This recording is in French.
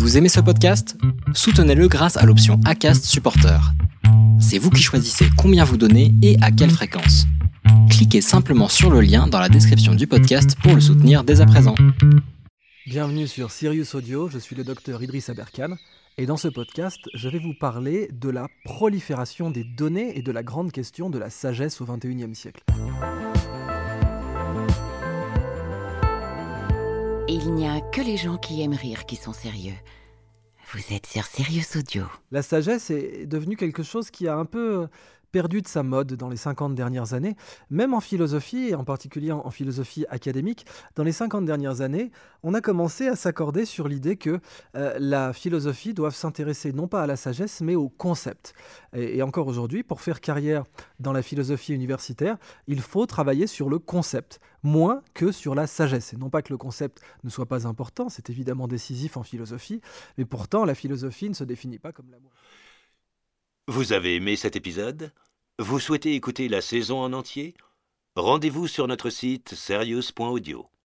Vous aimez ce podcast? Soutenez-le grâce à l'option ACAST Supporter. C'est vous qui choisissez combien vous donnez et à quelle fréquence. Cliquez simplement sur le lien dans la description du podcast pour le soutenir dès à présent. Bienvenue sur Sirius Audio, je suis le docteur Idriss Aberkan et dans ce podcast, je vais vous parler de la prolifération des données et de la grande question de la sagesse au XXIe siècle. Il n'y a que les gens qui aiment rire qui sont sérieux. Vous êtes sur Sirius Audio. La sagesse est devenue quelque chose qui a un peu perdu de sa mode dans les 50 dernières années, même en philosophie, et en particulier en philosophie académique. Dans les 50 dernières années, on a commencé à s'accorder sur l'idée que euh, la philosophie doit s'intéresser non pas à la sagesse, mais au concept. Et, et encore aujourd'hui, pour faire carrière dans la philosophie universitaire, il faut travailler sur le concept, moins que sur la sagesse. Et non pas que le concept ne soit pas important, c'est évidemment décisif en philosophie, mais pourtant la philosophie ne se définit pas comme l'amour. Vous avez aimé cet épisode? Vous souhaitez écouter la saison en entier? Rendez-vous sur notre site serious.audio.